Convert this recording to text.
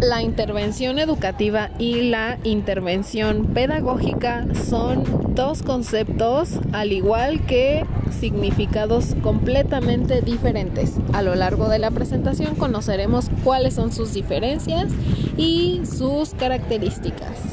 La intervención educativa y la intervención pedagógica son dos conceptos al igual que significados completamente diferentes. A lo largo de la presentación conoceremos cuáles son sus diferencias y sus características.